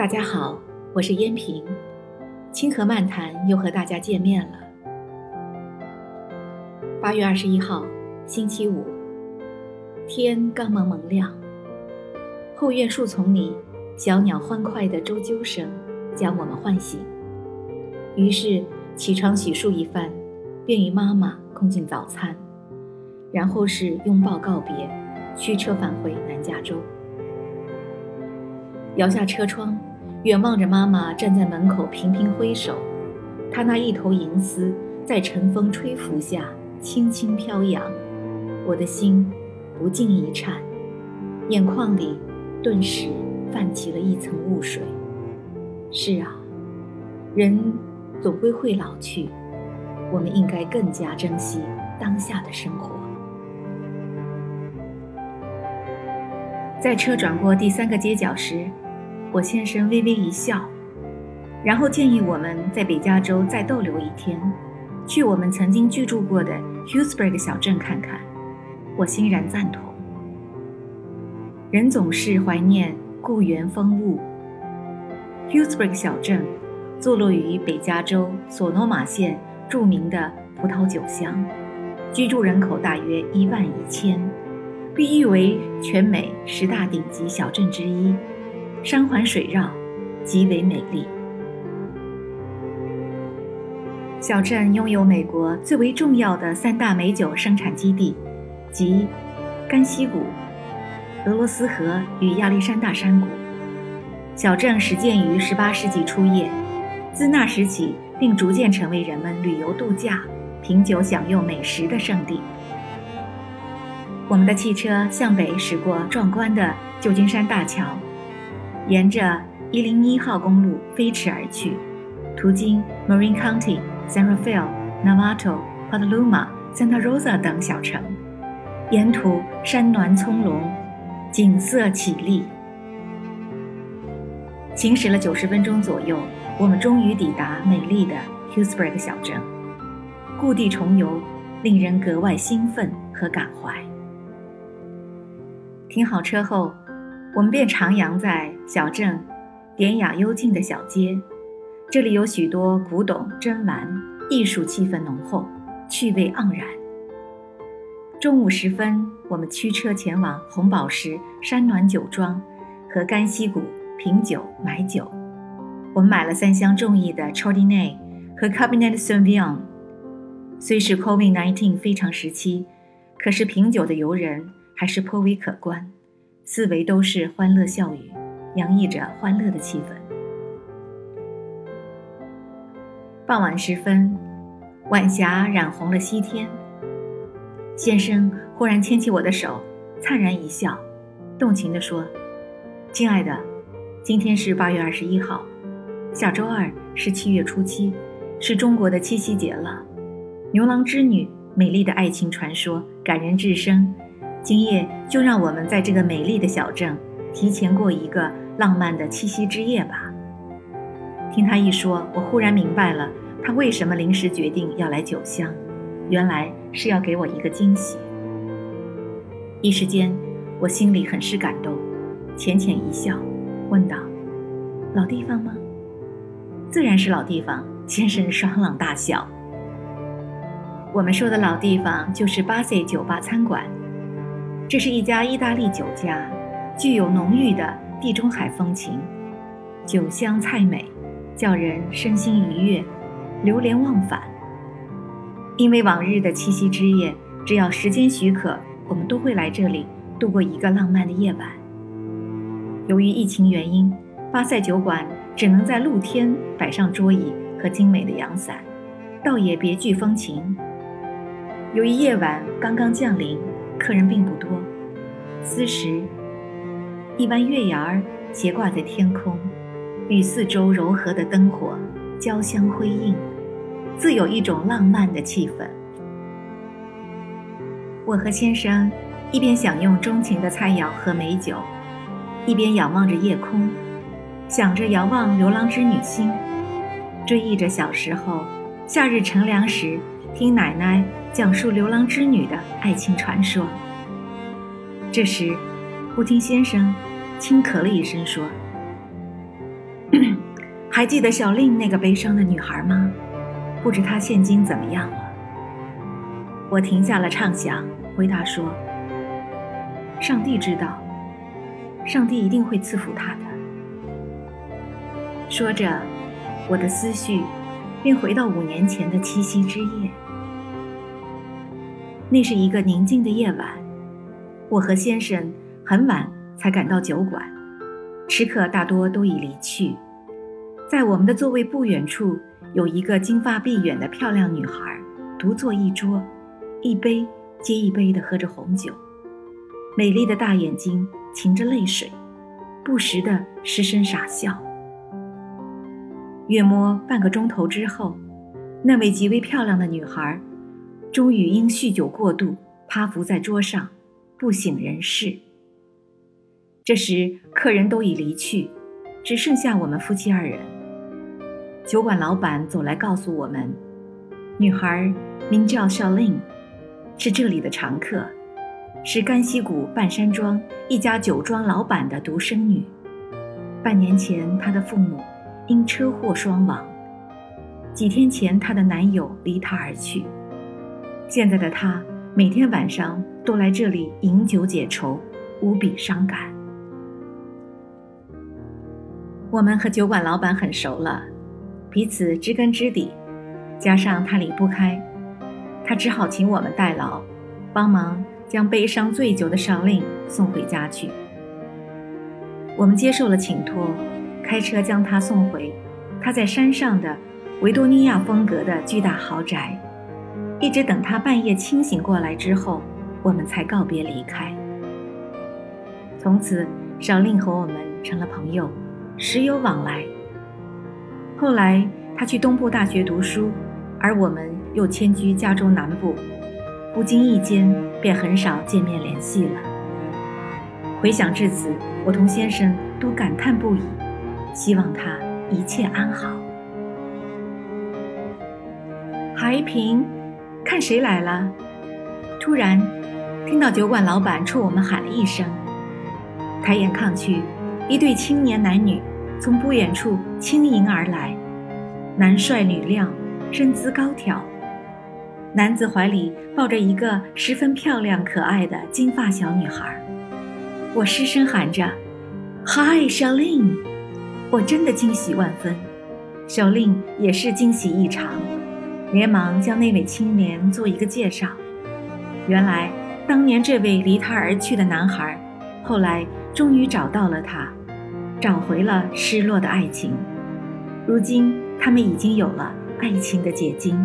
大家好，我是燕平，清河漫谈又和大家见面了。八月二十一号，星期五，天刚蒙蒙亮，后院树丛里小鸟欢快的啾啾声将我们唤醒，于是起床洗漱一番，便与妈妈共进早餐，然后是拥抱告别，驱车返回南加州。摇下车窗，远望着妈妈站在门口频频挥手，她那一头银丝在晨风吹拂下轻轻飘扬，我的心不禁一颤，眼眶里顿时泛起了一层雾水。是啊，人总归会老去，我们应该更加珍惜当下的生活。在车转过第三个街角时。我先生微微一笑，然后建议我们在北加州再逗留一天，去我们曾经居住过的 Hughesburg 小镇看看。我欣然赞同。人总是怀念故园风物。Hughesburg 小镇坐落于北加州索诺玛县著名的葡萄酒乡，居住人口大约一万一千，被誉为全美十大顶级小镇之一。山环水绕，极为美丽。小镇拥有美国最为重要的三大美酒生产基地，即甘溪谷、俄罗斯河与亚历山大山谷。小镇始建于18世纪初叶，自那时起并逐渐成为人们旅游度假、品酒享用美食的圣地。我们的汽车向北驶过壮观的旧金山大桥。沿着一零一号公路飞驰而去，途经 Marine County、San Rafael、Navajo、Petaluma、Santa Rosa 等小城，沿途山峦葱茏，景色绮丽。行驶了九十分钟左右，我们终于抵达美丽的 Hughesburg 小镇。故地重游，令人格外兴奋和感怀。停好车后。我们便徜徉在小镇典雅幽静的小街，这里有许多古董珍玩，艺术气氛浓厚，趣味盎然。中午时分，我们驱车前往红宝石山暖酒庄和甘溪谷品酒买酒。我们买了三箱中意的 c h a r d o n a y 和 Cabernet Sauvignon。虽是 COVID-19 非常时期，可是品酒的游人还是颇为可观。四围都是欢乐笑语，洋溢着欢乐的气氛。傍晚时分，晚霞染红了西天。先生忽然牵起我的手，灿然一笑，动情地说：“亲爱的，今天是八月二十一号，下周二是七月初七，是中国的七夕节了。牛郎织女，美丽的爱情传说，感人至深。”今夜就让我们在这个美丽的小镇提前过一个浪漫的七夕之夜吧。听他一说，我忽然明白了他为什么临时决定要来酒乡，原来是要给我一个惊喜。一时间，我心里很是感动，浅浅一笑，问道：“老地方吗？”“自然是老地方。”先生爽朗大笑。我们说的老地方就是巴塞酒吧餐馆。这是一家意大利酒家，具有浓郁的地中海风情，酒香菜美，叫人身心愉悦，流连忘返。因为往日的七夕之夜，只要时间许可，我们都会来这里度过一个浪漫的夜晚。由于疫情原因，巴塞酒馆只能在露天摆上桌椅和精美的阳伞，倒也别具风情。由于夜晚刚刚降临。客人并不多。此时，一弯月牙儿斜挂在天空，与四周柔和的灯火交相辉映，自有一种浪漫的气氛。我和先生一边享用钟情的菜肴和美酒，一边仰望着夜空，想着遥望牛郎织女星，追忆着小时候夏日乘凉时。听奶奶讲述牛郎织女的爱情传说。这时，忽听先生轻咳了一声，说：“ 还记得小令那个悲伤的女孩吗？不知她现今怎么样了？”我停下了畅想，回答说：“上帝知道，上帝一定会赐福她的。”说着，我的思绪便回到五年前的七夕之夜。那是一个宁静的夜晚，我和先生很晚才赶到酒馆，吃客大多都已离去。在我们的座位不远处，有一个金发碧眼的漂亮女孩，独坐一桌，一杯接一杯地喝着红酒，美丽的大眼睛噙着泪水，不时地失声傻笑。约摸半个钟头之后，那位极为漂亮的女孩。终于因酗酒过度趴伏在桌上，不省人事。这时客人都已离去，只剩下我们夫妻二人。酒馆老板走来告诉我们，女孩名叫小令，是这里的常客，是甘溪谷半山庄一家酒庄老板的独生女。半年前她的父母因车祸双亡，几天前她的男友离她而去。现在的他每天晚上都来这里饮酒解愁，无比伤感。我们和酒馆老板很熟了，彼此知根知底，加上他离不开，他只好请我们代劳，帮忙将悲伤醉酒的上令送回家去。我们接受了请托，开车将他送回他在山上的维多利亚风格的巨大豪宅。一直等他半夜清醒过来之后，我们才告别离开。从此，小令和我们成了朋友，时有往来。后来他去东部大学读书，而我们又迁居加州南部，不经意间便很少见面联系了。回想至此，我同先生都感叹不已，希望他一切安好。海平。看谁来了！突然，听到酒馆老板冲我们喊了一声。抬眼看去，一对青年男女从不远处轻盈而来，男帅女靓，身姿高挑。男子怀里抱着一个十分漂亮可爱的金发小女孩。我失声喊着：“嗨，小令！”我真的惊喜万分，小令也是惊喜异常。连忙将那位青年做一个介绍。原来，当年这位离他而去的男孩，后来终于找到了他，找回了失落的爱情。如今，他们已经有了爱情的结晶。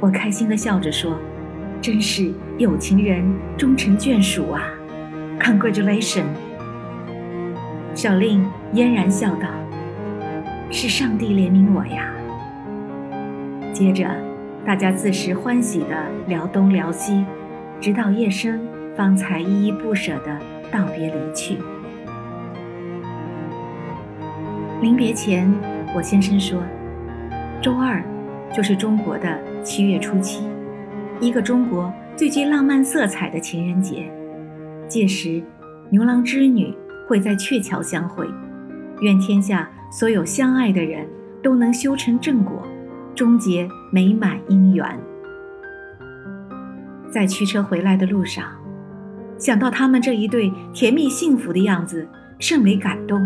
我开心地笑着说：“真是有情人终成眷属啊！”Congratulation。小令嫣然笑道：“是上帝怜悯我呀。”接着，大家自是欢喜地聊东聊西，直到夜深，方才依依不舍地道别离去。临别前，我先生说：“周二就是中国的七月初七，一个中国最具浪漫色彩的情人节。届时，牛郎织女会在鹊桥相会。愿天下所有相爱的人都能修成正果。”终结美满姻缘。在驱车回来的路上，想到他们这一对甜蜜幸福的样子，甚为感动，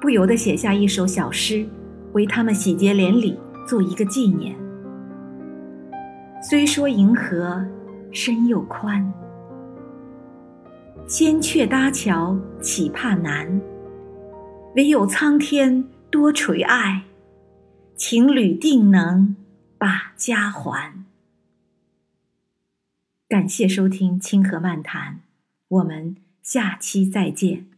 不由得写下一首小诗，为他们喜结连理，做一个纪念。虽说银河深又宽，仙鹊搭桥岂怕难？唯有苍天多垂爱。情侣定能把家还。感谢收听《清河漫谈》，我们下期再见。